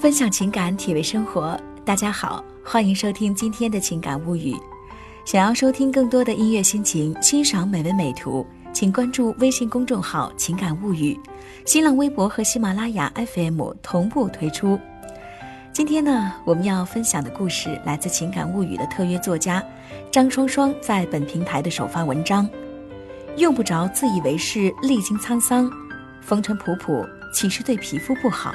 分享情感，体味生活。大家好，欢迎收听今天的情感物语。想要收听更多的音乐心情，欣赏美文美图，请关注微信公众号“情感物语”，新浪微博和喜马拉雅 FM 同步推出。今天呢，我们要分享的故事来自《情感物语》的特约作家张双双在本平台的首发文章。用不着自以为是，历经沧桑，风尘仆仆，岂是对皮肤不好？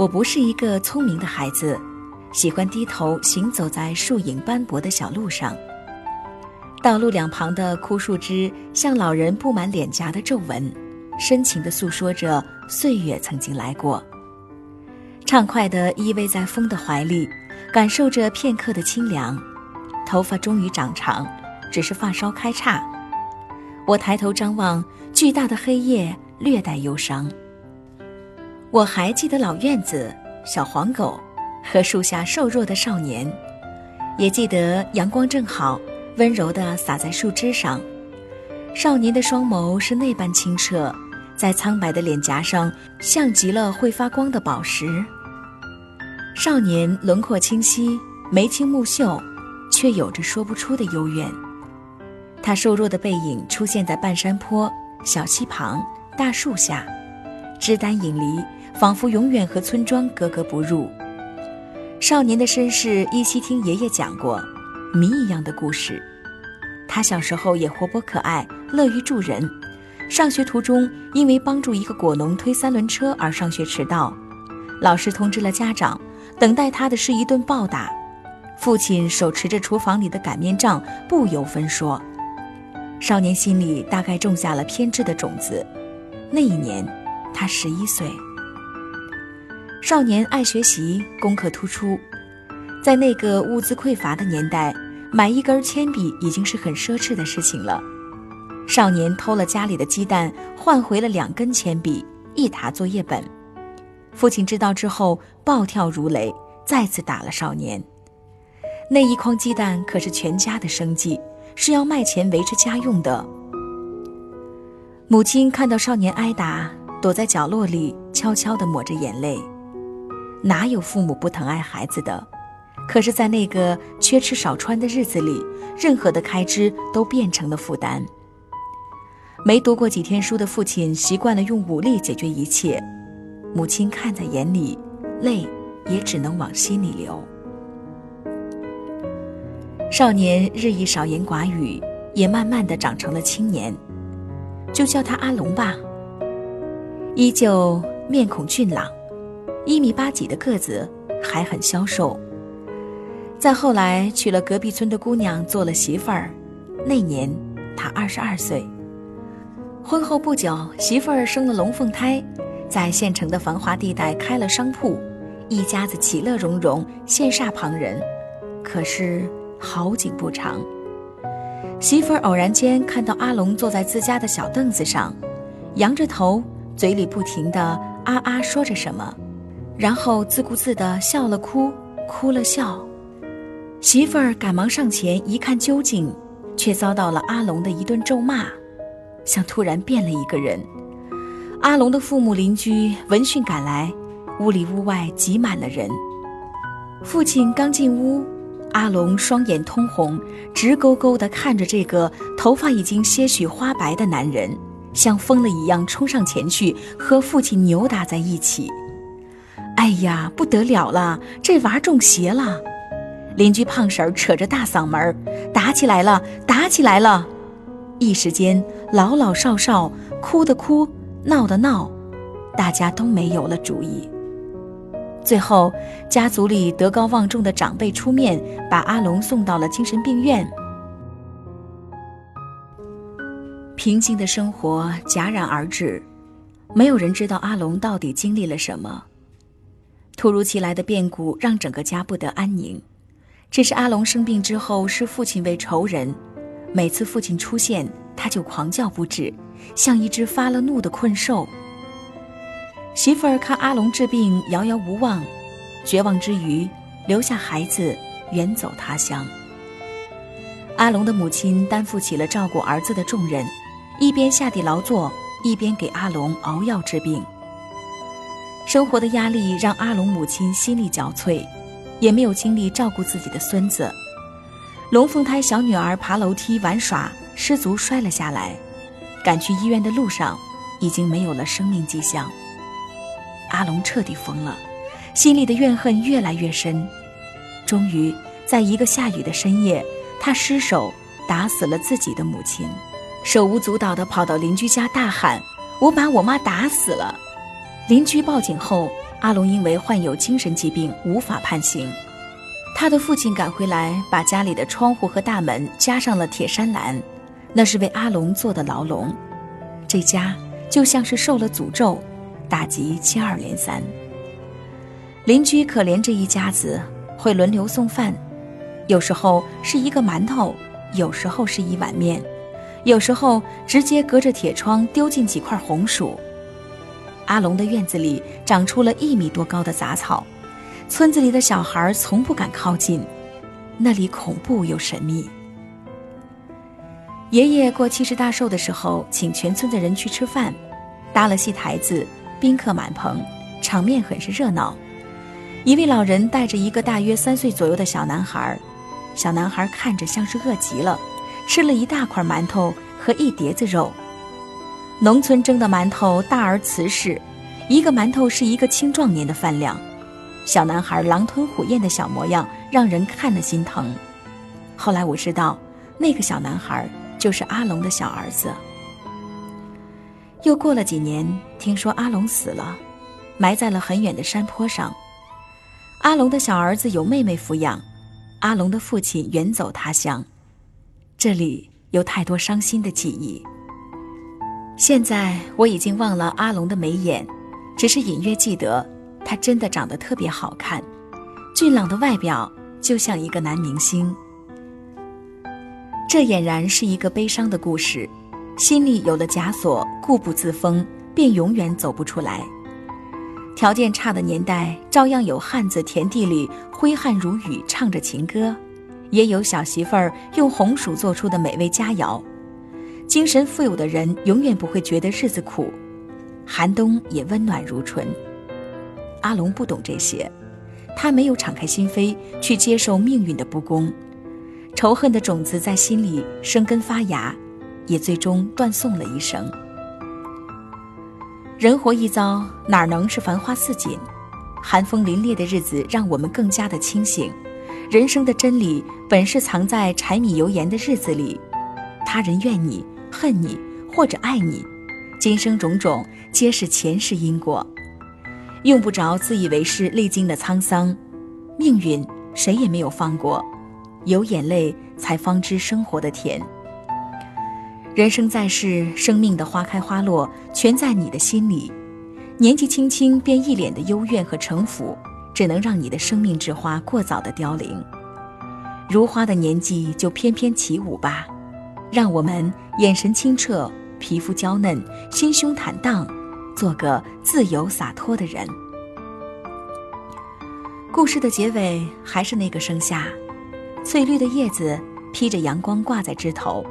我不是一个聪明的孩子，喜欢低头行走在树影斑驳的小路上。道路两旁的枯树枝像老人布满脸颊的皱纹，深情地诉说着岁月曾经来过。畅快地依偎在风的怀里，感受着片刻的清凉。头发终于长长，只是发梢开叉。我抬头张望，巨大的黑夜略带忧伤。我还记得老院子、小黄狗和树下瘦弱的少年，也记得阳光正好，温柔地洒在树枝上。少年的双眸是那般清澈，在苍白的脸颊上像极了会发光的宝石。少年轮廓清晰，眉清目秀。却有着说不出的幽怨。他瘦弱的背影出现在半山坡、小溪旁、大树下，枝单影离，仿佛永远和村庄格格不入。少年的身世依稀听爷爷讲过，谜一样的故事。他小时候也活泼可爱，乐于助人。上学途中，因为帮助一个果农推三轮车而上学迟到，老师通知了家长，等待他的是一顿暴打。父亲手持着厨房里的擀面杖，不由分说。少年心里大概种下了偏执的种子。那一年，他十一岁。少年爱学习，功课突出，在那个物资匮乏的年代，买一根铅笔已经是很奢侈的事情了。少年偷了家里的鸡蛋，换回了两根铅笔、一沓作业本。父亲知道之后，暴跳如雷，再次打了少年。那一筐鸡蛋可是全家的生计，是要卖钱维持家用的。母亲看到少年挨打，躲在角落里悄悄地抹着眼泪。哪有父母不疼爱孩子的？可是，在那个缺吃少穿的日子里，任何的开支都变成了负担。没读过几天书的父亲习惯了用武力解决一切，母亲看在眼里，泪也只能往心里流。少年日益少言寡语，也慢慢的长成了青年，就叫他阿龙吧。依旧面孔俊朗，一米八几的个子，还很消瘦。再后来娶了隔壁村的姑娘做了媳妇儿，那年他二十二岁。婚后不久，媳妇儿生了龙凤胎，在县城的繁华地带开了商铺，一家子其乐融融，羡煞旁人。可是。好景不长，媳妇儿偶然间看到阿龙坐在自家的小凳子上，仰着头，嘴里不停的啊啊说着什么，然后自顾自的笑了哭，哭了笑。媳妇儿赶忙上前一看究竟，却遭到了阿龙的一顿咒骂，像突然变了一个人。阿龙的父母邻居闻讯赶来，屋里屋外挤满了人。父亲刚进屋。阿龙双眼通红，直勾勾地看着这个头发已经些许花白的男人，像疯了一样冲上前去和父亲扭打在一起。哎呀，不得了了，这娃中邪了！邻居胖婶扯着大嗓门打起来了，打起来了！”一时间，老老少少哭的哭，闹的闹，大家都没有了主意。最后，家族里德高望重的长辈出面，把阿龙送到了精神病院。平静的生活戛然而止，没有人知道阿龙到底经历了什么。突如其来的变故让整个家不得安宁。这是阿龙生病之后视父亲为仇人，每次父亲出现，他就狂叫不止，像一只发了怒的困兽。媳妇儿看阿龙治病遥遥无望，绝望之余，留下孩子远走他乡。阿龙的母亲担负起了照顾儿子的重任，一边下地劳作，一边给阿龙熬药治病。生活的压力让阿龙母亲心力交瘁，也没有精力照顾自己的孙子。龙凤胎小女儿爬楼梯玩耍失足摔了下来，赶去医院的路上，已经没有了生命迹象。阿龙彻底疯了，心里的怨恨越来越深。终于，在一个下雨的深夜，他失手打死了自己的母亲，手舞足蹈地跑到邻居家大喊：“我把我妈打死了！”邻居报警后，阿龙因为患有精神疾病无法判刑。他的父亲赶回来，把家里的窗户和大门加上了铁栅栏，那是为阿龙做的牢笼。这家就像是受了诅咒，打击接二连三。邻居可怜这一家子，会轮流送饭，有时候是一个馒头，有时候是一碗面，有时候直接隔着铁窗丢进几块红薯。阿龙的院子里长出了一米多高的杂草。村子里的小孩从不敢靠近，那里恐怖又神秘。爷爷过七十大寿的时候，请全村的人去吃饭，搭了戏台子，宾客满棚，场面很是热闹。一位老人带着一个大约三岁左右的小男孩，小男孩看着像是饿极了，吃了一大块馒头和一碟子肉。农村蒸的馒头大而瓷实，一个馒头是一个青壮年的饭量。小男孩狼吞虎咽的小模样让人看了心疼。后来我知道，那个小男孩就是阿龙的小儿子。又过了几年，听说阿龙死了，埋在了很远的山坡上。阿龙的小儿子有妹妹抚养，阿龙的父亲远走他乡，这里有太多伤心的记忆。现在我已经忘了阿龙的眉眼，只是隐约记得。他真的长得特别好看，俊朗的外表就像一个男明星。这俨然是一个悲伤的故事，心里有了枷锁，固步自封，便永远走不出来。条件差的年代，照样有汉子田地里挥汗如雨，唱着情歌；也有小媳妇儿用红薯做出的美味佳肴。精神富有的人永远不会觉得日子苦，寒冬也温暖如春。阿龙不懂这些，他没有敞开心扉去接受命运的不公，仇恨的种子在心里生根发芽，也最终断送了一生。人活一遭，哪能是繁花似锦？寒风凛冽的日子让我们更加的清醒。人生的真理本是藏在柴米油盐的日子里，他人怨你、恨你或者爱你，今生种种皆是前世因果。用不着自以为是，历经的沧桑，命运谁也没有放过，有眼泪才方知生活的甜。人生在世，生命的花开花落全在你的心里。年纪轻轻便一脸的幽怨和城府，只能让你的生命之花过早的凋零。如花的年纪就翩翩起舞吧，让我们眼神清澈，皮肤娇嫩，心胸坦荡。做个自由洒脱的人。故事的结尾还是那个盛夏，翠绿的叶子披着阳光挂在枝头，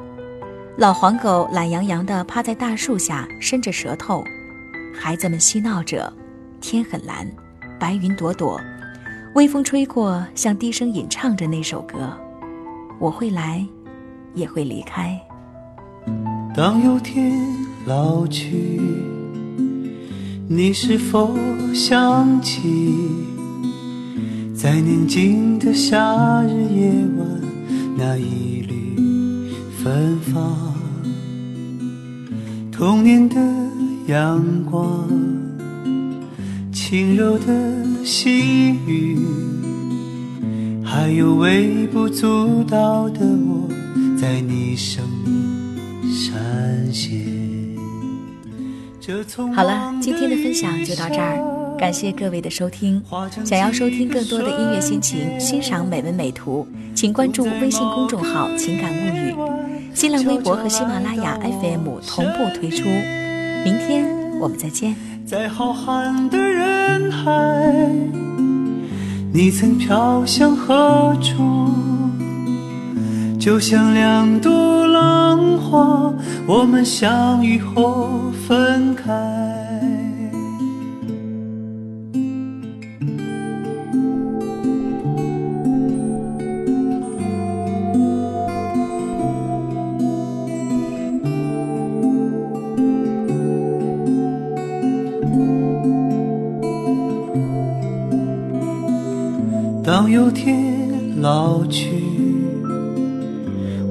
老黄狗懒洋洋地趴在大树下伸着舌头，孩子们嬉闹着，天很蓝，白云朵朵，微风吹过，像低声吟唱着那首歌。我会来，也会离开。当有天老去。你是否想起，在宁静的夏日夜晚，那一缕芬芳？童年的阳光，轻柔的细雨，还有微不足道的我，在你生命闪现。好了，今天的分享就到这儿，感谢各位的收听。想要收听更多的音乐心情，欣赏美文美图，请关注微信公众号“情感物语”，新浪微博和喜马拉雅 FM 同步推出。明天我们再见。在浩瀚的人海，你曾飘向何处？就像两朵浪花，我们相遇后分开。当有天老去，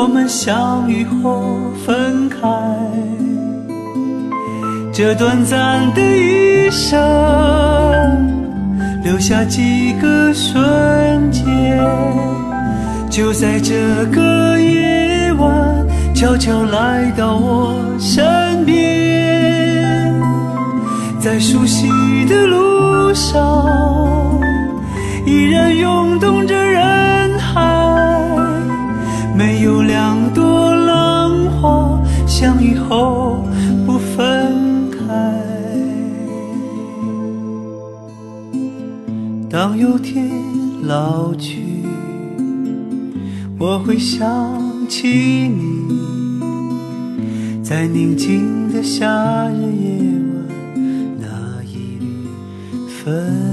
我们相遇后分开。这短暂的一生，留下几个瞬间，就在这个夜晚，悄悄来到我身边，在熟悉的路上，依然涌动着有天老去，我会想起你，在宁静的夏日夜晚，那一缕芬。